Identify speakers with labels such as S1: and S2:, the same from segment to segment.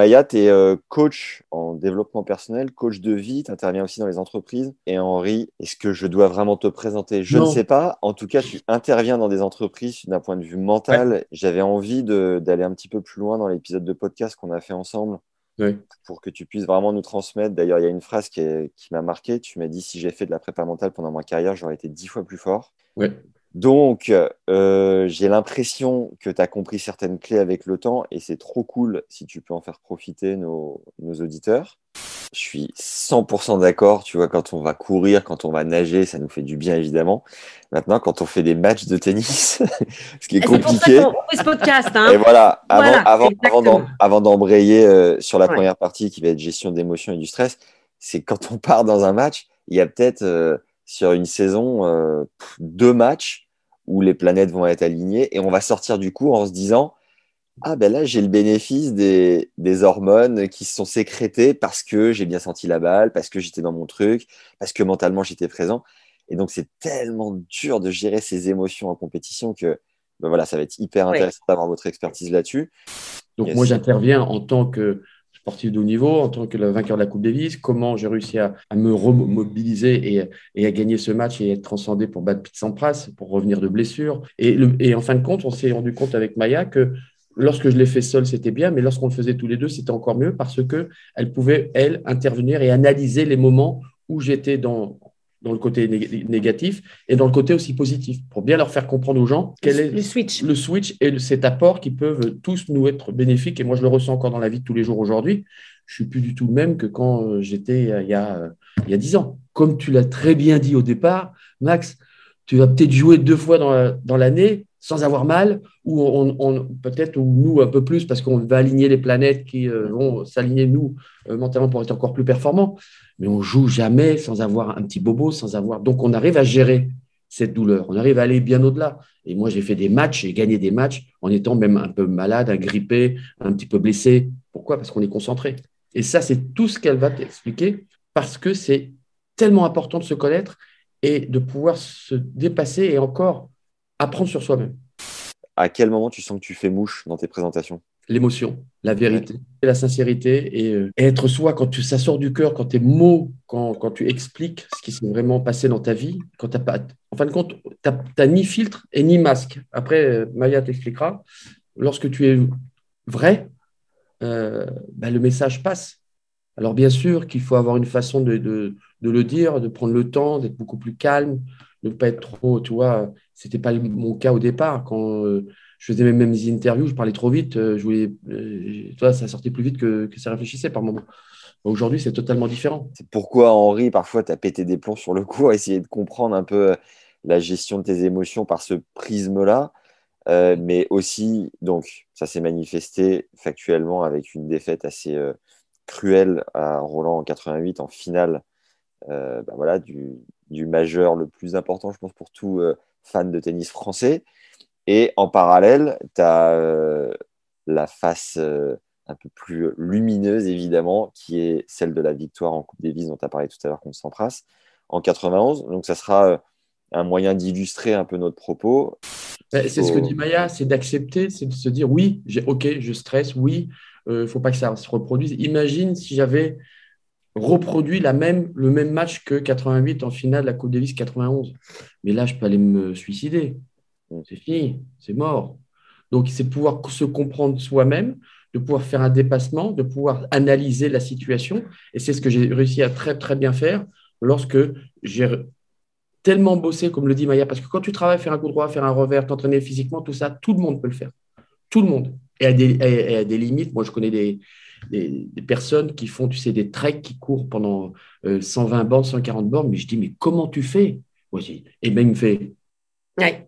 S1: Maya, tu es euh, coach en développement personnel, coach de vie, tu interviens aussi dans les entreprises. Et Henri, est-ce que je dois vraiment te présenter? Je
S2: Non.
S1: ne sais pas. En tout cas, tu interviens dans des entreprises d'un point de vue mental. J'avais envie d'aller un petit peu plus loin dans l'épisode de podcast qu'on a fait ensemble
S2: Oui.
S1: pour que tu puisses vraiment nous transmettre. D'ailleurs, il y a une phrase qui, qui m'a marqué. Tu m'as dit si j'ai fait de la prépa mentale pendant ma carrière, j'aurais été dix fois plus fort. Donc, euh, j'ai l'impression que tu as compris certaines clés avec le temps et c'est trop cool si tu peux en faire profiter nos, nos auditeurs. Je suis 100% d'accord, tu vois, quand on va courir, quand on va nager, ça nous fait du bien évidemment. Maintenant, quand on fait des matchs de tennis, ce qui est
S3: Et C'est pour ça
S1: compliqué.
S3: qu'on fait ce podcast.
S1: Et
S3: Hein.
S1: voilà, avant,
S3: Voilà,
S1: avant, avant d'embrayer euh, sur la
S3: Ouais.
S1: première partie qui va être gestion d'émotions et du stress, c'est quand on part dans un match, il y a peut-être euh, sur une saison euh, deux matchs où les planètes vont être alignées et on va sortir du cours en se disant Ah ben là, j'ai le bénéfice des, des hormones qui se sont sécrétées parce que j'ai bien senti la balle, parce que j'étais dans mon truc, parce que mentalement j'étais présent. Et donc, c'est tellement dur de gérer ces émotions en compétition que ben voilà, ça va être hyper
S3: Ouais.
S1: intéressant d'avoir votre expertise là-dessus.
S2: Donc
S1: Yes.
S2: moi, j'interviens en tant que sportif de haut niveau, en tant que vainqueur de la Coupe Davis, comment j'ai réussi à, me remobiliser et, à gagner ce match et être transcendé pour battre Pete Sampras, pour revenir de blessure. Et, le- et en fin de compte, on s'est rendu compte avec Maya que lorsque je l'ai fait seul, c'était bien, mais lorsqu'on le faisait tous les deux, c'était encore mieux parce que elle pouvait, elle, intervenir et analyser les moments où j'étais dans dans le côté né- négatif et dans le côté aussi positif, pour bien leur faire comprendre aux gens quel est
S3: Le switch.
S2: le switch et le- cet apport qui peuvent tous nous être bénéfiques. Et moi, je le ressens encore dans la vie de tous les jours aujourd'hui. Je suis plus du tout le même que quand euh, j'étais euh, il y a euh, il y a dix ans. Comme tu l'as très bien dit au départ, Max, tu vas peut-être jouer deux fois dans la- dans l'année sans avoir mal, ou on, peut-être ou nous un peu plus parce qu'on va aligner les planètes qui euh, vont s'aligner nous euh, mentalement pour être encore plus performants. Mais on joue jamais sans avoir un petit bobo, sans avoir. Donc on arrive à gérer cette douleur. On arrive à aller bien au-delà. Et moi, j'ai fait des matchs, j'ai gagné des matchs en étant même un peu malade, agrippé, un petit peu blessé. Pourquoi? Parce qu'on est concentré. Et ça, c'est tout ce qu'elle va t'expliquer parce que c'est tellement important de se connaître et de pouvoir se dépasser et encore apprendre sur soi-même.
S1: À quel moment tu sens que tu fais mouche dans tes présentations?
S2: L'émotion, la vérité, la sincérité et, euh, et être soi quand tu, ça sort du cœur, quand tes mots, quand, quand tu expliques ce qui s'est vraiment passé dans ta vie, quand t'as pas, en fin de compte, tu n'as ni filtre et ni masque. Après, euh, Maya t'expliquera, lorsque tu es vrai, euh, ben, le message passe. Alors bien sûr qu'il faut avoir une façon de, de, de le dire, de prendre le temps, d'être beaucoup plus calme, ne pas être trop, tu vois, c'était pas mon cas au départ. Quand euh, je faisais mes mêmes interviews, je parlais trop vite, euh, je voulais, euh, ça sortait plus vite que, ça réfléchissait par moment. Aujourd'hui, c'est totalement différent.
S1: C'est pourquoi, Henri, parfois, tu as pété des plombs sur le coup à essayer de comprendre un peu la gestion de tes émotions par ce prisme-là. Mais aussi, donc, ça s'est manifesté factuellement avec une défaite assez cruelle à Roland en 88 en finale bah voilà, du, du majeur le plus important, je pense, pour tout euh, fan de tennis français. Et en parallèle, tu as euh, la face euh, un peu plus lumineuse, évidemment, qui est celle de la victoire en Coupe Davis dont tu as parlé tout à l'heure contre Sampras en 91. Donc, ça sera euh, un moyen d'illustrer un peu notre propos.
S2: Ben, C'est ce que dit Maya, c'est d'accepter, c'est de se dire oui, j'ai- ok, je stresse, oui, il ne faut pas que ça se reproduise. Imagine si j'avais reproduit la même, le même match que 88 en finale de la Coupe Davis 91. Mais là, je peux aller me suicider. C'est fini, c'est mort. Donc, c'est pouvoir se comprendre soi-même, de pouvoir faire un dépassement, de pouvoir analyser la situation. Et c'est ce que j'ai réussi à très, très bien faire lorsque j'ai tellement bossé, comme le dit Maya, parce que quand tu travailles, faire un coup droit, faire un revers, t'entraîner physiquement, tout ça, tout le monde peut le faire. Tout le monde. Et des, à des limites, moi, je connais des, des, des personnes qui font, tu sais, des treks qui courent pendant euh, 120 bornes, 140 bornes, mais je dis, mais comment tu fais? Moi, je dis, Et bien, il me fait, Ouais.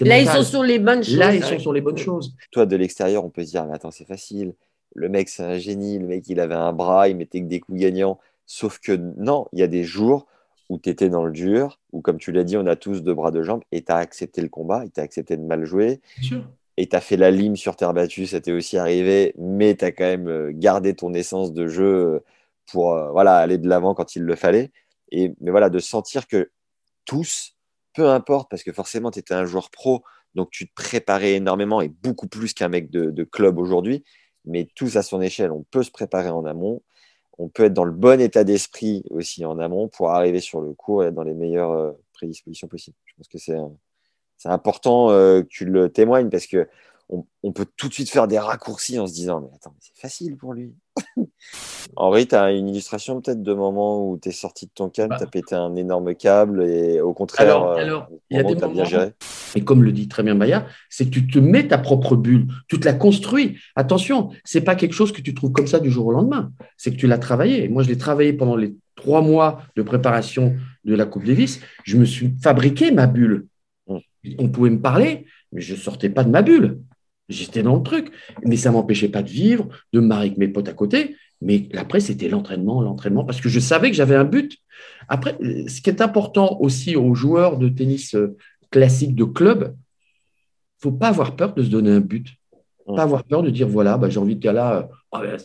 S3: Là, ils sont sur les bonnes choses.
S2: Là, ils sont sur les bonnes choses.
S1: Toi, de l'extérieur, on peut se dire, mais attends, c'est facile. Le mec, c'est un génie. Le mec, il avait un bras, il mettait que des coups gagnants. Sauf que non, il y a des jours où tu étais dans le dur, où, comme tu l'as dit, on a tous deux bras, deux jambes, et tu as accepté le combat, et tu as accepté de mal jouer. Et tu as fait la lime sur terre battue, ça t'est aussi arrivé, mais tu as quand même euh, gardé ton essence de jeu euh, pour euh, voilà, aller de l'avant quand il le fallait. Et, mais voilà, de sentir que tous, peu importe, parce que forcément, tu étais un joueur pro, donc tu te préparais énormément et beaucoup plus qu'un mec de, club aujourd'hui, mais tous à son échelle, on peut se préparer en amont, on peut être dans le bon état d'esprit aussi en amont pour arriver sur le cours et être dans les meilleures prédispositions possibles. Je pense que c'est important euh, que tu le témoignes parce que on, peut tout de suite faire des raccourcis en se disant mais attends, c'est facile pour lui. Henri, tu as une illustration peut-être de moment où tu es sorti de ton calme, bah. tu as pété un énorme câble et au contraire,
S2: alors, euh, il y a des moments, bien géré. Et comme le dit très bien Baya, c'est que tu te mets ta propre bulle, tu te la construis. Attention, c'est pas quelque chose que tu trouves comme ça du jour au lendemain, c'est que tu l'as travaillé. Moi, je l'ai travaillé pendant les trois mois de préparation de la Coupe Davis. Je me suis fabriqué ma bulle. On pouvait me parler, mais je sortais pas de ma bulle. J'étais dans le truc, mais ça m'empêchait pas de vivre, de me marier avec mes potes à côté. Mais après, c'était l'entraînement, l'entraînement, parce que je savais que j'avais un but. Après, ce qui est important aussi aux joueurs de tennis euh, classique de club, faut pas avoir peur de se donner un but. Pas avoir peur de dire voilà, bah, j'ai envie de là, euh, oh, ben,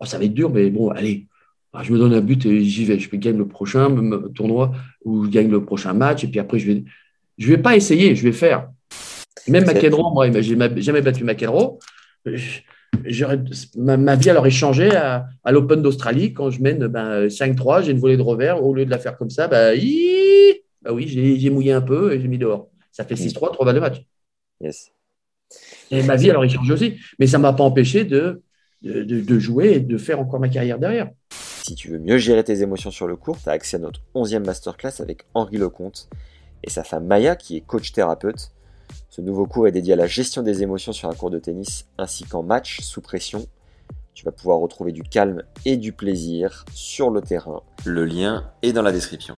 S2: oh, ça, va être dur, mais bon, allez, ah, je me donne un but et j'y vais. Je vais gagner le prochain tournoi ou je gagne le prochain match, et puis après, je vais, je vais pas essayer, je vais faire. Même McEnroe, moi, j'ai jamais battu McEnroe. Ma, ma, vie alors est changée à, l'Open d'Australie quand je mène ben, 5-3, j'ai une volée de revers. Au lieu de la faire comme ça, ben, bah oui, j'ai mouillé un peu et j'ai mis dehors. Ça fait 6-3, 3 balles de match.
S1: Yes.
S2: Et ma vie alors est changée aussi. Mais ça ne m'a pas empêché de, de, de, jouer et de faire encore ma carrière derrière.
S1: Si tu veux mieux gérer tes émotions sur le court, tu as accès à notre 11e masterclass avec Henri Lecomte et sa femme Maya qui est coach thérapeute. Ce nouveau cours est dédié à la gestion des émotions sur un cours de tennis ainsi qu'en match sous pression. Tu vas pouvoir retrouver du calme et du plaisir sur le terrain. Le lien est dans la description.